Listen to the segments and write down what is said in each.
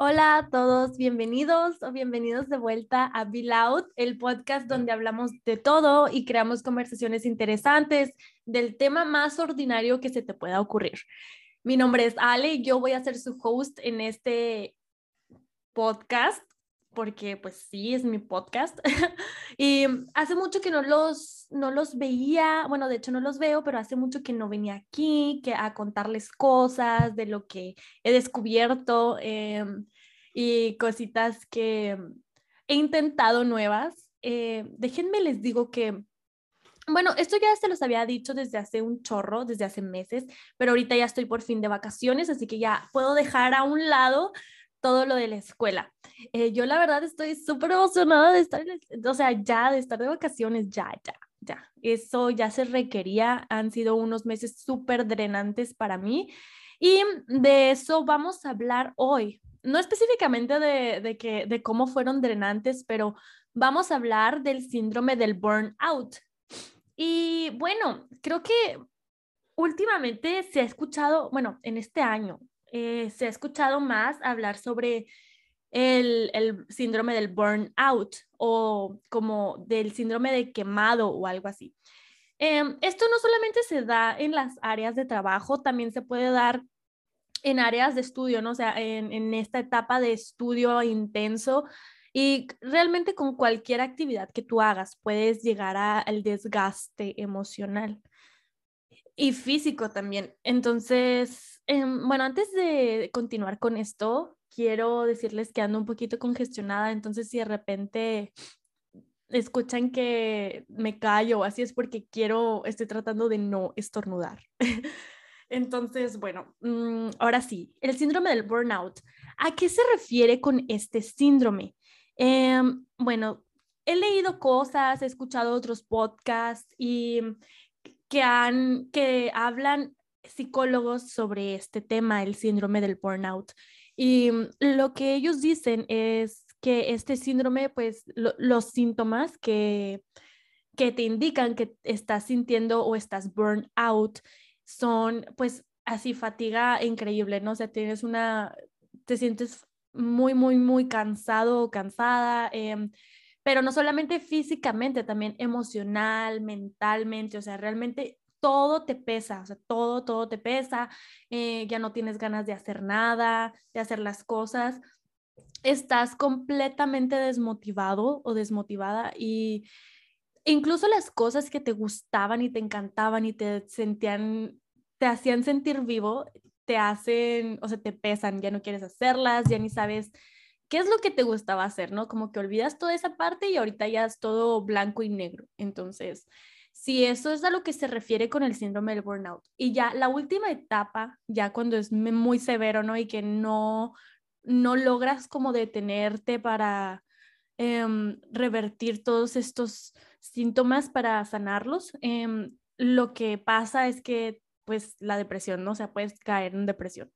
Hola a todos, bienvenidos o bienvenidos de vuelta a Be Loud, el podcast donde hablamos de todo y creamos conversaciones interesantes del tema más ordinario que se te pueda ocurrir. Mi nombre es Ale y yo voy a ser su host en este podcast porque pues sí, es mi podcast. y hace mucho que no los, no los veía, bueno, de hecho no los veo, pero hace mucho que no venía aquí que a contarles cosas de lo que he descubierto em, y cositas que he intentado nuevas. Eh, déjenme les digo que bueno, esto ya se los había dicho desde hace un chorro, desde hace meses, pero ahorita ya estoy por fin de vacaciones, así que ya puedo dejar a un lado todo lo de la escuela. Eh, yo la verdad estoy súper emocionada de estar, o sea, ya de estar de vacaciones, ya, ya, ya. Eso ya se requería, han sido unos meses súper drenantes para mí y de eso vamos a hablar hoy. No específicamente de, de, que, de cómo fueron drenantes, pero vamos a hablar del síndrome del burnout. Y bueno, creo que últimamente se ha escuchado, bueno, en este año, eh, se ha escuchado más hablar sobre el, el, síndrome del burnout o como del síndrome de quemado o algo así. Em, esto no solamente se da en las áreas de trabajo, también se puede dar en áreas de estudio, ¿no? O sea, en, en esta etapa de estudio intenso y realmente con cualquier actividad que tú hagas puedes llegar al desgaste emocional y físico también. Entonces, em, bueno, antes de continuar con esto, quiero decirles que ando un poquito congestionada, entonces si de repente escuchan que me callo, así es porque quiero, estoy tratando de no estornudar. Entonces, bueno, mm, ahora sí, el síndrome del burnout. ¿A qué se refiere con este síndrome? Em, bueno, he leído cosas, he escuchado otros podcasts y que, han, que hablan psicólogos sobre este tema, el síndrome del burnout. Y mm, lo que ellos dicen es que este síndrome, pues los síntomas que, que te indican que estás sintiendo o estás burnout son pues así fatiga increíble, ¿no? O sea, tienes una, te sientes muy, muy, muy cansado o cansada. Eh, pero no solamente físicamente, también emocional, mentalmente, o sea, realmente todo te pesa, o sea, todo, todo te pesa, eh, ya no tienes ganas de hacer nada, de hacer las cosas, estás completamente desmotivado o desmotivada y incluso las cosas que te gustaban y te encantaban y te sentían, te hacían sentir vivo, te hacen, o sea, te pesan, ya no quieres hacerlas, ya ni sabes ¿qué es lo que te gustaba hacer, no? Como que olvidas toda esa parte y ahorita ya es todo blanco y negro. Entonces, si eso es a lo que se refiere con el síndrome del burnout. Y ya la última etapa, ya cuando es muy severo, ¿no? Y que no, no logras como detenerte para em, revertir todos estos síntomas para sanarlos, em, lo que pasa es que pues la depresión, ¿no? O sea, puedes caer en depresión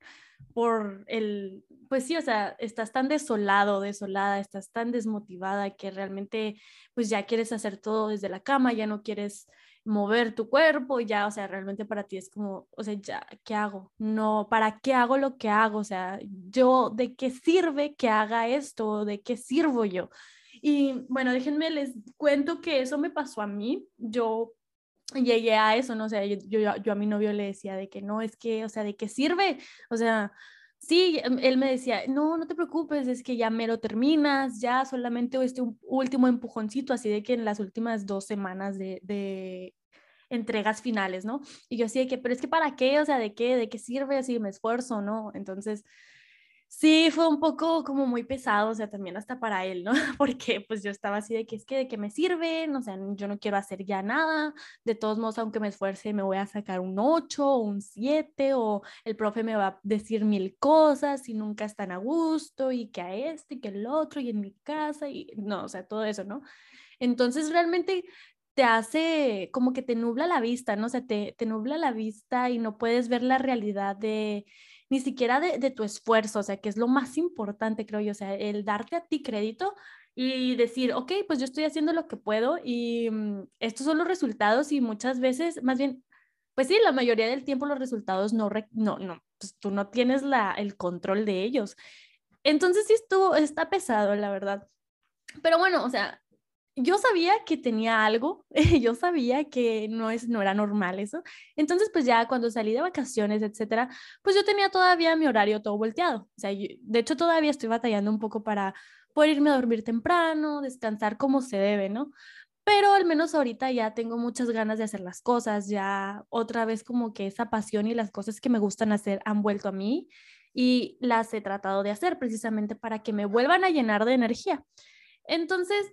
por el, pues sí, o sea, estás tan desolado, desolada, estás tan desmotivada que realmente pues ya quieres hacer todo desde la cama, ya no quieres mover tu cuerpo, ya, o sea, realmente para ti es como, o sea, ya, ¿qué hago? No, ¿para qué hago lo que hago? O sea, yo, ¿de qué sirve que haga esto? ¿De qué sirvo yo? Y bueno, déjenme les cuento que eso me pasó a mí. Yo llegué a eso, ¿no? O sea, yo, yo, yo, a mi novio le decía de que no, es que, o sea, ¿de qué sirve? O sea, sí, em, él me decía, no, no te preocupes, es que ya me lo terminas, ya solamente este último empujoncito, así de que en las últimas dos semanas de, de entregas finales, ¿no? Y yo así de que, pero es que para qué, o sea, ¿de qué? ¿De qué sirve si me esfuerzo, no? Entonces, Sí, fue un poco como muy pesado, o sea, también hasta para él, ¿no? Porque pues yo estaba así de que es que de qué me sirve, o sea, yo no quiero hacer ya nada, de todos modos, aunque me esfuerce, me voy a sacar un 8 o un 7 o el profe me va a decir mil cosas y nunca están a gusto y que a este y que el otro y en mi casa y no, o sea, todo eso, ¿no? Entonces realmente te hace como que te nubla la vista, ¿no? O sea, te, te nubla la vista y no puedes ver la realidad de ni siquiera de, tu esfuerzo, o sea, que es lo más importante, creo yo, o sea, el darte a ti crédito y decir, ok, pues yo estoy haciendo lo que puedo y mm, estos son los resultados y muchas veces, más bien, pues sí, la mayoría del tiempo los resultados no, no, no, pues tú no tienes la, el control de ellos. Entonces sí estuvo, está pesado, la verdad. Pero bueno, o sea, yo sabía que tenía algo, yo sabía que no, es, no era normal eso. Entonces, pues ya cuando salí de vacaciones, etcétera, pues yo tenía todavía mi horario todo volteado. O sea, de hecho todavía estoy batallando un poco para poder irme a dormir temprano, descansar como se debe, ¿no? Pero al menos ahorita ya tengo muchas ganas de hacer las cosas, ya otra vez como que esa pasión y las cosas que me gustan hacer han vuelto a mí y las he tratado de hacer precisamente para que me vuelvan a llenar de energía. Entonces,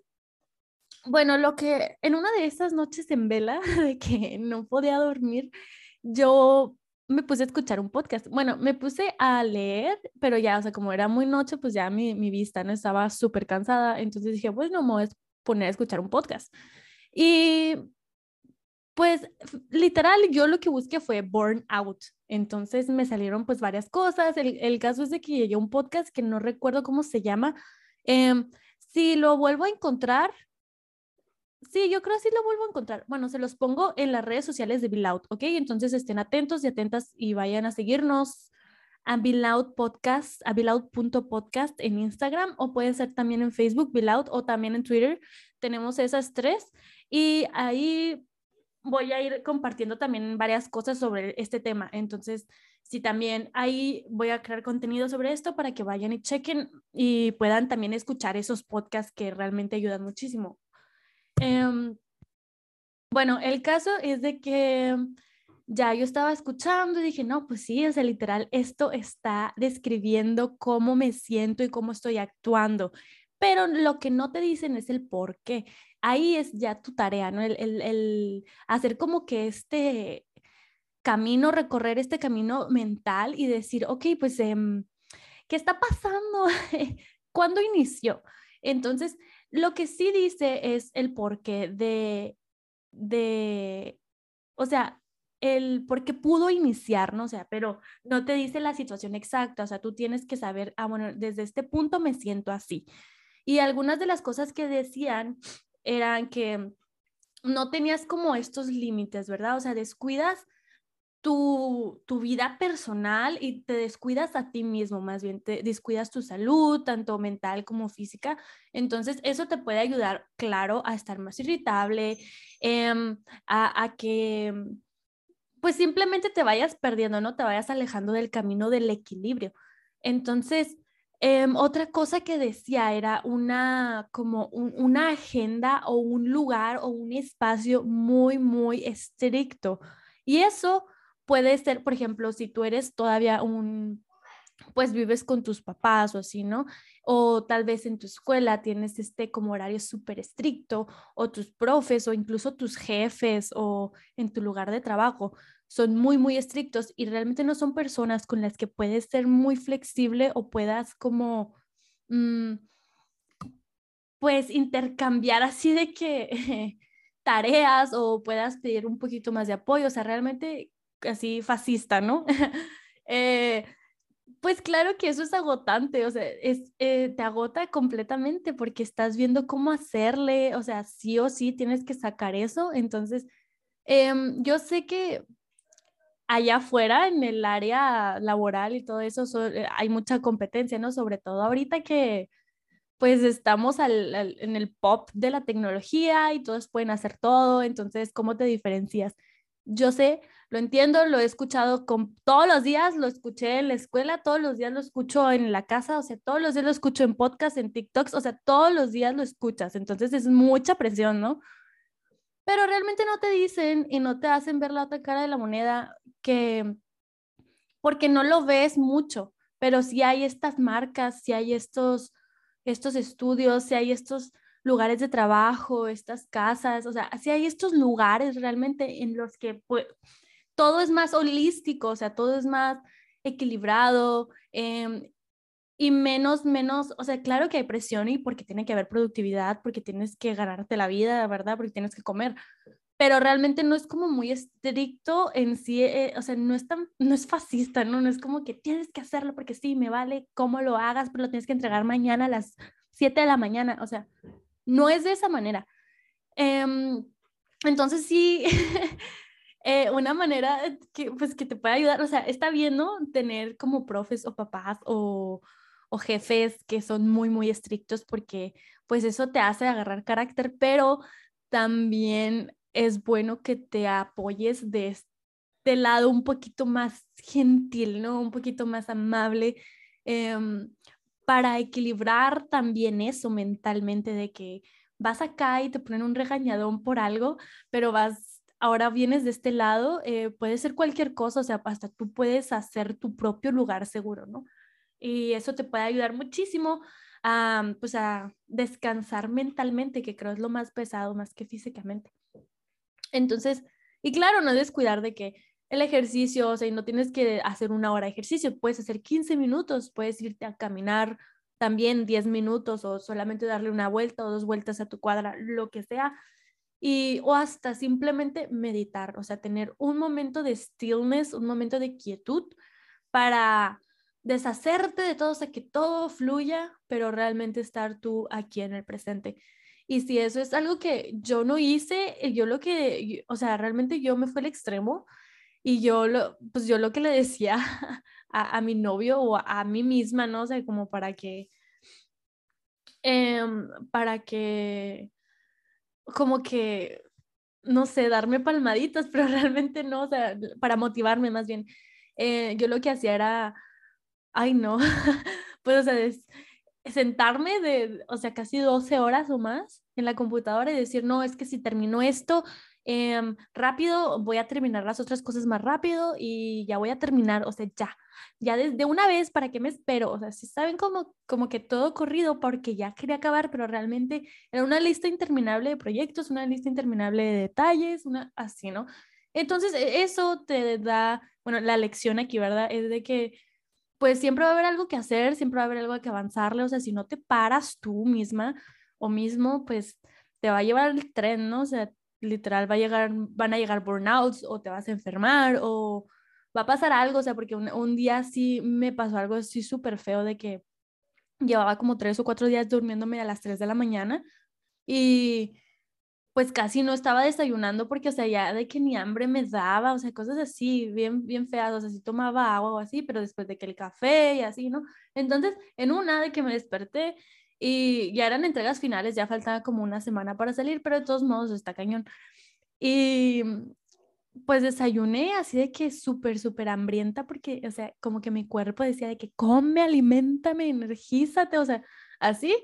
bueno, lo que en una de esas noches en vela de que no podía dormir, yo me puse a escuchar un podcast. Bueno, me puse a leer, pero ya, o sea, como era muy noche, pues ya mi, mi vista no estaba súper cansada. Entonces dije, bueno, me voy a poner a escuchar un podcast. Y pues literal, yo lo que busqué fue burn out. Entonces me salieron pues varias cosas. El, el caso es de que llegué a un podcast que no recuerdo cómo se llama. Em, si lo vuelvo a encontrar, Sí, yo creo que sí lo vuelvo a encontrar. Bueno, se los pongo en las redes sociales de Bilout, ¿ok? Entonces estén atentos y atentas y vayan a seguirnos a Bilout Podcast, a Bilout.podcast en Instagram o puede ser también en Facebook, Bilout o también en Twitter. Tenemos esas tres y ahí voy a ir compartiendo también varias cosas sobre este tema. Entonces, sí, también ahí voy a crear contenido sobre esto para que vayan y chequen y puedan también escuchar esos podcasts que realmente ayudan muchísimo. Em, bueno, el caso es de que ya yo estaba escuchando y dije, no, pues sí, o sea, literal, esto está describiendo cómo me siento y cómo estoy actuando, pero lo que no te dicen es el por qué. Ahí es ya tu tarea, ¿no? El, hacer como que este camino, recorrer este camino mental y decir, ok, pues, em, ¿qué está pasando? ¿Cuándo inició? Entonces, lo que sí dice es el porqué de, de, o sea, el por qué pudo iniciar, ¿no? O sea, pero no te dice la situación exacta, o sea, tú tienes que saber, ah, bueno, desde este punto me siento así. Y algunas de las cosas que decían eran que no tenías como estos límites, ¿verdad? O sea, descuidas tu, tu, vida personal y te descuidas a ti mismo, más bien te descuidas tu salud, tanto mental como física. Entonces, eso te puede ayudar, claro, a estar más irritable, em, a, a, que, pues simplemente te vayas perdiendo, ¿no? Te vayas alejando del camino del equilibrio. Entonces, em, otra cosa que decía era una, como una agenda o un lugar o un espacio muy, muy estricto. Y eso puede ser, por ejemplo, si tú eres todavía un, pues vives con tus papás o así, ¿no? O tal vez en tu escuela tienes este como horario súper estricto, o tus profes, o incluso tus jefes, o en tu lugar de trabajo, son muy, muy estrictos y realmente no son personas con las que puedes ser muy flexible o puedas como, mm, pues, intercambiar así de que tareas o puedas pedir un poquito más de apoyo. O sea, realmente así fascista, ¿no? Eh, pues claro que eso es agotante, o sea, es, eh, te agota completamente porque estás viendo cómo hacerle, o sea, sí o sí tienes que sacar eso. Entonces, em, yo sé que allá afuera, en el área laboral y todo eso, eh, hay mucha competencia, ¿no? Sobre todo ahorita que pues estamos en el pop de la tecnología y todos pueden hacer todo, entonces, ¿cómo te diferencias? Yo sé lo entiendo, lo he escuchado con, todos los días, lo escuché en la escuela, todos los días lo escucho en la casa, o sea, todos los días lo escucho en podcast, en TikToks, o sea, todos los días lo escuchas, entonces es mucha presión, ¿no? Pero realmente no te dicen y no te hacen ver la otra cara de la moneda que, porque no lo ves mucho, pero si hay estas marcas, si hay estos, estos estudios, si hay estos lugares de trabajo, estas casas, o sea, si hay estos lugares realmente en los que pues, todo es más holístico, o sea, todo es más equilibrado em, y menos, menos, o sea, claro que hay presión y porque tiene que haber productividad, porque tienes que ganarte la vida, ¿verdad? Porque tienes que comer, pero realmente no es como muy estricto en sí, eh, o sea, no es tan, no es fascista, ¿no? No es como que tienes que hacerlo porque sí, me vale cómo lo hagas, pero lo tienes que entregar mañana a las 7 de la mañana, o sea, no es de esa manera. Em, entonces sí, Eh, una manera que, pues, que te puede ayudar, o sea, está bien, ¿no? Tener como profes o papás o, o jefes que son muy, muy estrictos porque pues eso te hace agarrar carácter, pero también es bueno que te apoyes de este lado un poquito más gentil, ¿no? Un poquito más amable. Em, para equilibrar también eso mentalmente de que vas acá y te ponen un regañadón por algo, pero vas, ahora vienes de este lado, eh, puede ser cualquier cosa, o sea, hasta tú puedes hacer tu propio lugar seguro, ¿no? Y eso te puede ayudar muchísimo a, pues a descansar mentalmente, que creo es lo más pesado, más que físicamente. Entonces, y claro, no descuidar de que el ejercicio, o sea, no tienes que hacer una hora de ejercicio, puedes hacer 15 minutos, puedes irte a caminar también 10 minutos o solamente darle una vuelta o dos vueltas a tu cuadra, lo que sea. Y, o hasta simplemente meditar, o sea, tener un momento de stillness, un momento de quietud para deshacerte de todo, o sea, que todo fluya, pero realmente estar tú aquí en el presente. Y si eso es algo que yo no hice, yo lo que, o sea, realmente yo me fui al extremo y yo lo, pues yo lo que le decía a, mi novio o a, mí misma, ¿no? O sea, como para que, em, para que, como que, no sé, darme palmaditas, pero realmente no, o sea, para motivarme más bien. Eh, yo lo que hacía era, ay no, pues o sea, sentarme de, o sea, casi 12 horas o más en la computadora y decir, no, es que si termino esto, Em, rápido, voy a terminar las otras cosas más rápido y ya voy a terminar, o sea, ya, ya desde una vez, ¿para qué me espero? O sea, si saben como, como que todo corrido porque ya quería acabar, pero realmente era una lista interminable de proyectos, una lista interminable de detalles, una así, ¿no? Entonces, e, eso te da, bueno, la lección aquí, ¿verdad? Es de que pues siempre va a haber algo que hacer, siempre va a haber algo que avanzarle, o sea, si no te paras tú misma o mismo, pues te va a llevar el tren, ¿no? O sea, literal va a llegar, van a llegar burnouts o te vas a enfermar o va a pasar algo, o sea, porque un, día sí me pasó algo así súper feo de que llevaba como tres o cuatro días durmiéndome a las tres de la mañana y pues casi no estaba desayunando porque, o sea, ya de que ni hambre me daba, o sea, cosas así, bien, bien feas, o sea, sí tomaba agua o así, pero después de que el café y así, ¿no? Entonces, en una de que me desperté y ya eran entregas finales, ya faltaba como una semana para salir, pero de todos modos está cañón. Y pues desayuné así de que súper, súper hambrienta porque, o sea, como que mi cuerpo decía de que come, alimentame, energízate, o sea, así.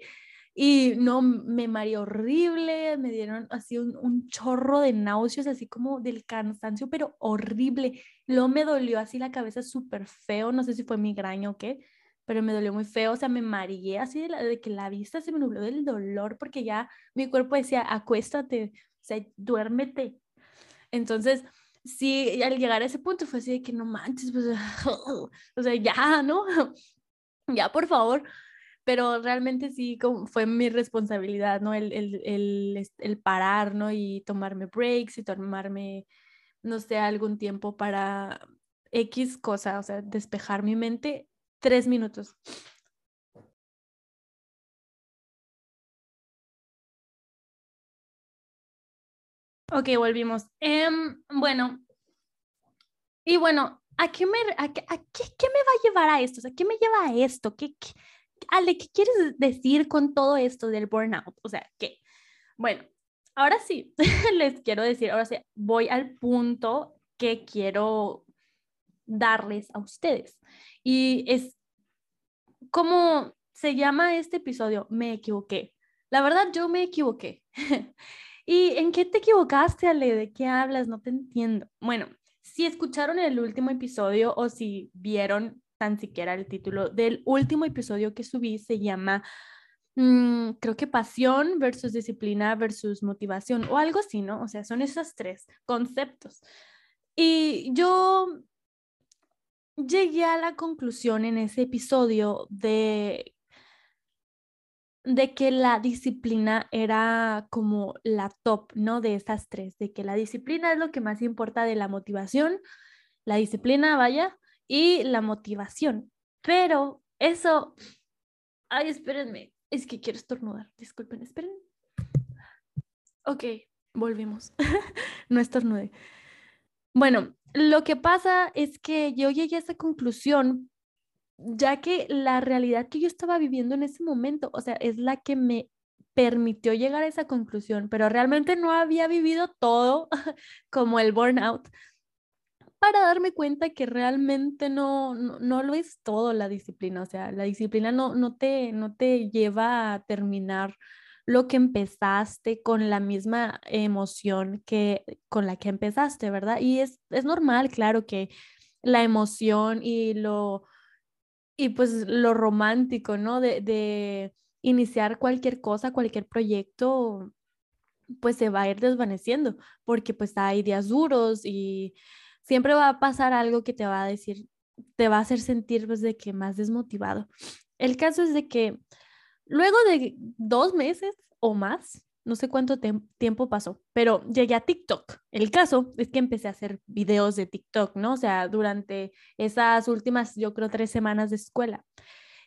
Y no, me mareó horrible, me dieron así un, un, chorro de náuseas, así como del cansancio, pero horrible. Luego me dolió así la cabeza súper feo, no sé si fue migraña o qué, pero me dolió muy feo, o sea, me mareé así de, de, que la vista se me nubló del dolor porque ya mi cuerpo decía, acuéstate, o sea, duérmete. Entonces, sí, al llegar a ese punto fue así de que no manches, pues, o sea, ya, ¿no? ya, por favor. Pero realmente sí fue mi responsabilidad, ¿no? El, el, el, el parar, ¿no? Y tomarme breaks y tomarme, no sé, algún tiempo para X cosa, o sea, despejar mi mente Tres minutos. Ok, volvimos. Em, bueno, y bueno, ¿a qué, me, a qué, a qué, qué, me va a llevar a esto? O ¿qué me lleva a esto? ¿Qué, qué, Ale, ¿qué quieres decir con todo esto del burnout? O sea, ¿qué? Bueno, ahora sí, les quiero decir, ahora sí, voy al punto que quiero darles a ustedes. Y es ¿Cómo se llama este episodio? Me equivoqué. La verdad, yo me equivoqué. ¿Y en qué te equivocaste, Ale? ¿De qué hablas? No te entiendo. Bueno, si escucharon el último episodio o si vieron tan siquiera el título del último episodio que subí, se llama, mm, creo que pasión versus disciplina versus motivación o algo así, ¿no? O sea, son esos tres conceptos. Y yo llegué a la conclusión en ese episodio de, de que la disciplina era como la top, ¿no? De esas tres, de que la disciplina es lo que más importa de la motivación, la disciplina, vaya, y la motivación. Pero eso, ay, espérenme, es que quiero estornudar, disculpen, esperen. Ok, volvimos, no estornude. Bueno, lo que pasa es que yo llegué a esa conclusión ya que la realidad que yo estaba viviendo en ese momento, o sea, es la que me permitió llegar a esa conclusión, pero realmente no había vivido todo como el burnout para darme cuenta que realmente no, no, lo es todo la disciplina, o sea, la disciplina no, no, te, no te lleva a terminar lo que empezaste con la misma emoción que con la que empezaste, ¿verdad? Y es, es normal, claro, que la emoción y lo, y pues lo romántico, ¿no? De, de iniciar cualquier cosa, cualquier proyecto, pues se va a ir desvaneciendo, porque pues hay días duros y siempre va a pasar algo que te va a decir, te va a hacer sentir pues de que más desmotivado. El caso es de que luego de dos meses o más, no sé cuánto tiempo pasó, pero llegué a TikTok. El caso es que empecé a hacer videos de TikTok, ¿no? O sea, durante esas últimas, yo creo, tres semanas de escuela.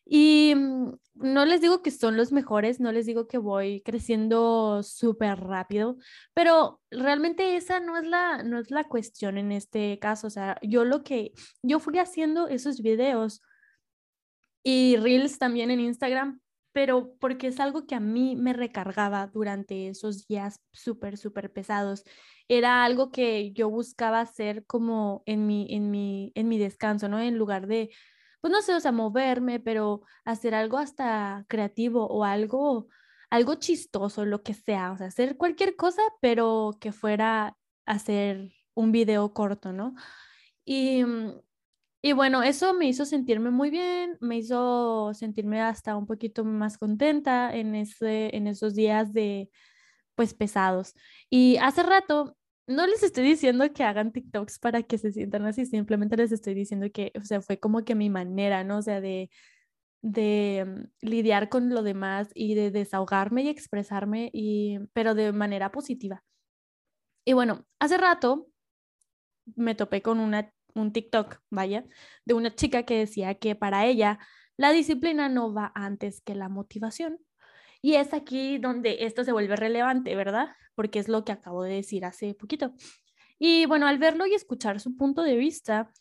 Y mm, no les digo que son los mejores, no les digo que voy creciendo súper rápido, pero realmente esa no es la no es la cuestión en este caso, o sea, yo lo que yo fui haciendo esos videos y reels también en Instagram pero porque es algo que a mí me recargaba durante esos días súper, súper pesados. Era algo que yo buscaba hacer como en mi, en mi, en mi descanso, ¿no? En lugar de, pues no sé, o sea, moverme, pero hacer algo hasta creativo o algo, algo chistoso, lo que sea, o sea, hacer cualquier cosa, pero que fuera hacer un video corto, ¿no? Y mm, y bueno, eso me hizo sentirme muy bien, me hizo sentirme hasta un poquito más contenta en, ese, en esos días de, pues, pesados. Y hace rato, no les estoy diciendo que hagan TikToks para que se sientan así, simplemente les estoy diciendo que, o sea, fue como que mi manera, ¿no? O sea, de, de mm, lidiar con lo demás y de desahogarme y expresarme, y, pero de manera positiva. Y bueno, hace rato me topé con una un TikTok, vaya, de una chica que decía que para ella la disciplina no va antes que la motivación. Y es aquí donde esto se vuelve relevante, ¿verdad? Porque es lo que acabo de decir hace poquito. Y bueno, al verlo y escuchar su punto de vista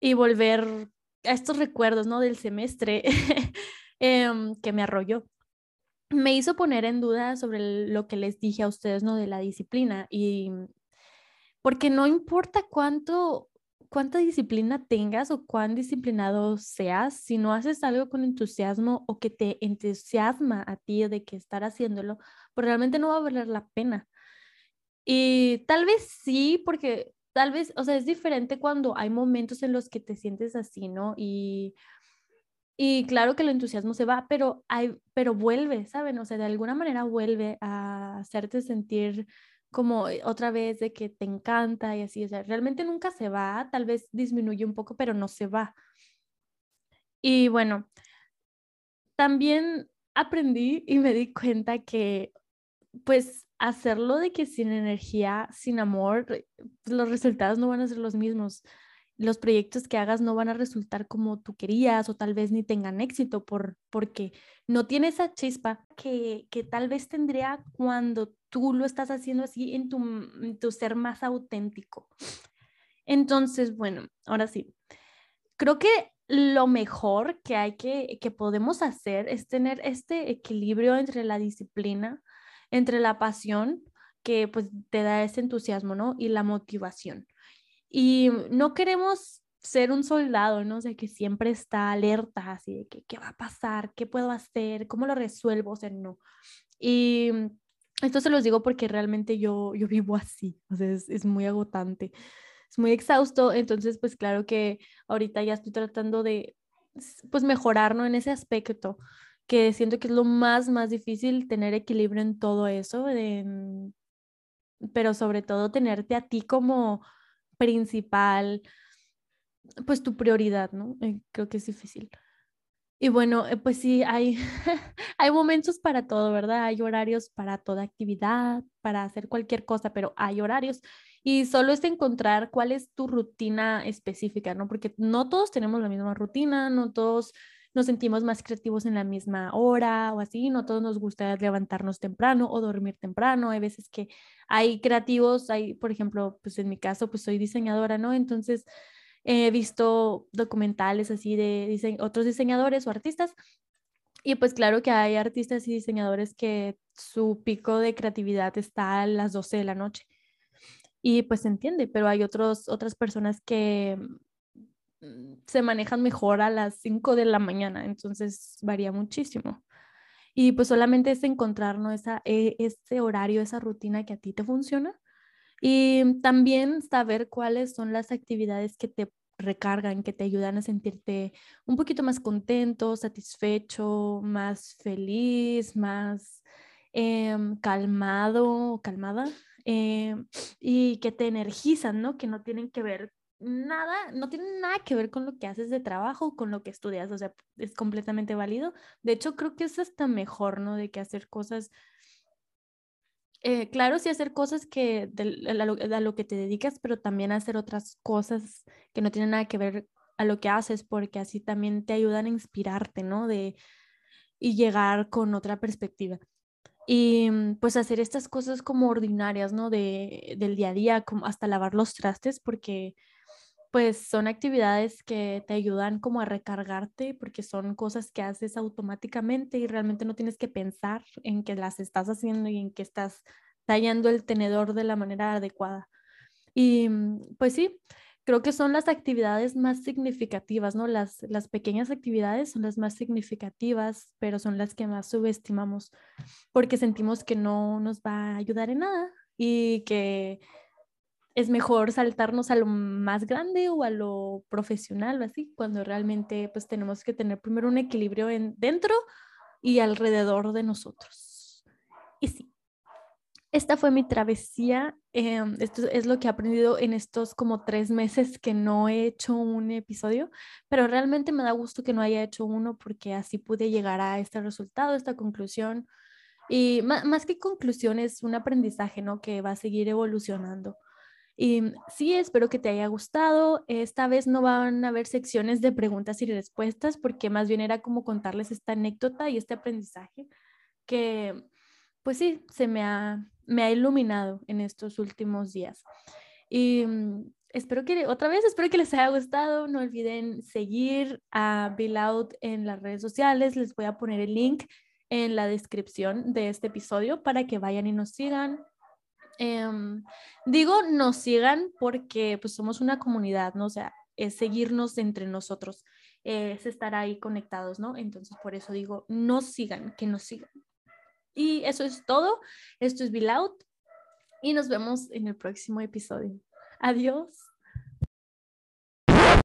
y volver a estos recuerdos, ¿no? Del semestre em, que me arrolló, me hizo poner en duda sobre lo que les dije a ustedes, ¿no? De la disciplina. Y porque no importa cuánto cuánta disciplina tengas o cuán disciplinado seas, si no haces algo con entusiasmo o que te entusiasma a ti de que estar haciéndolo, pues realmente no va a valer la pena. Y tal vez sí, porque tal vez, o sea, es diferente cuando hay momentos en los que te sientes así, ¿no? Y, y claro que el entusiasmo se va, pero, hay, pero vuelve, ¿saben? O sea, de alguna manera vuelve a hacerte sentir como eh, otra vez de que te encanta y así, o sea, realmente nunca se va, tal vez disminuye un poco, pero no se va. Y bueno, también aprendí y me di cuenta que pues hacerlo de que sin energía, sin amor, los resultados no van a ser los mismos los proyectos que hagas no van a resultar como tú querías o tal vez ni tengan éxito por, porque no tiene esa chispa que, que tal vez tendría cuando tú lo estás haciendo así en tu, tu ser más auténtico. Entonces, bueno, ahora sí, creo que lo mejor que hay que, que podemos hacer es tener este equilibrio entre la disciplina, entre la pasión, que pues te da ese entusiasmo, ¿no? Y la motivación. Y no queremos ser un soldado, ¿no? O sea, que siempre está alerta, así de que, ¿qué va a pasar? ¿Qué puedo hacer? ¿Cómo lo resuelvo? O sea, no. Y esto se los digo porque realmente yo, yo vivo así, o sea, es, es muy agotante, es muy exhausto, entonces, pues claro que ahorita ya estoy tratando de, pues, mejorar, ¿no? En ese aspecto, que siento que es lo más, más difícil tener equilibrio en todo eso, pero sobre todo tenerte a ti como principal, pues tu prioridad, ¿no? Eh, creo que es difícil. Y bueno, eh, pues sí, hay, hay momentos para todo, ¿verdad? Hay horarios para toda actividad, para hacer cualquier cosa, pero hay horarios. Y solo es encontrar cuál es tu rutina específica, ¿no? Porque no todos tenemos la misma rutina, no todos nos sentimos más creativos en la misma hora o así, no todos nos gusta levantarnos temprano o dormir temprano, hay veces que hay creativos, hay, por ejemplo, pues en mi caso, pues soy diseñadora, ¿no? Entonces, He visto documentales así de otros diseñadores o artistas. Y pues claro que hay artistas y diseñadores que su pico de creatividad está a las 12 de la noche. Y pues se entiende, pero hay otros, otras personas que se manejan mejor a las 5 de la mañana, entonces varía muchísimo. Y pues solamente es encontrar Esa, e, ese horario, esa rutina que a ti te funciona. Y también saber cuáles son las actividades que te recargan, que te ayudan a sentirte un poquito más contento, satisfecho, más feliz, más em, calmado, calmada, em, y que te energizan, ¿no? Que no tienen que ver nada, no tienen nada que ver con lo que haces de trabajo, con lo que estudias, o sea, es completamente válido. De hecho, creo que es hasta mejor, ¿no? De que hacer cosas eh, claro, sí hacer cosas que a, lo, que te dedicas, pero también hacer otras cosas que no tienen nada que ver a lo que haces, porque así también te ayudan a inspirarte, ¿no? De, y llegar con otra perspectiva. Y mm, pues hacer estas cosas como ordinarias, ¿no? De, del día a día, como hasta lavar los trastes, porque pues son actividades que te ayudan como a recargarte porque son cosas que haces automáticamente y realmente no tienes que pensar en que las estás haciendo y en que estás tallando el tenedor de la manera adecuada. Y mm, pues sí, creo que son las actividades más significativas, ¿no? Las, las pequeñas actividades son las más significativas, pero son las que más subestimamos porque sentimos que no nos va a ayudar en nada y que es mejor saltarnos a lo más grande o a lo profesional o así, cuando realmente pues tenemos que tener primero un equilibrio en, dentro y alrededor de nosotros. Y sí, esta fue mi travesía. Em, esto es lo que he aprendido en estos como tres meses que no he hecho un episodio, pero realmente me da gusto que no haya hecho uno porque así pude llegar a este resultado, esta conclusión. Y más, que conclusión es un aprendizaje, ¿no? Que va a seguir evolucionando. Y sí, espero que te haya gustado. Esta vez no van a haber secciones de preguntas y respuestas porque más bien era como contarles esta anécdota y este aprendizaje que, pues sí, se me ha, me ha iluminado en estos últimos días. Y mm, espero que, otra vez, espero que les haya gustado. No olviden seguir a Bill Out en las redes sociales. Les voy a poner el link en la descripción de este episodio para que vayan y nos sigan Em, digo, nos sigan porque pues somos una comunidad, ¿no? O sea, es seguirnos entre nosotros, es estar ahí conectados, ¿no? Entonces, por eso digo, nos sigan, que nos sigan. Y eso es todo. Esto es Bill Out y nos vemos en el próximo episodio. Adiós.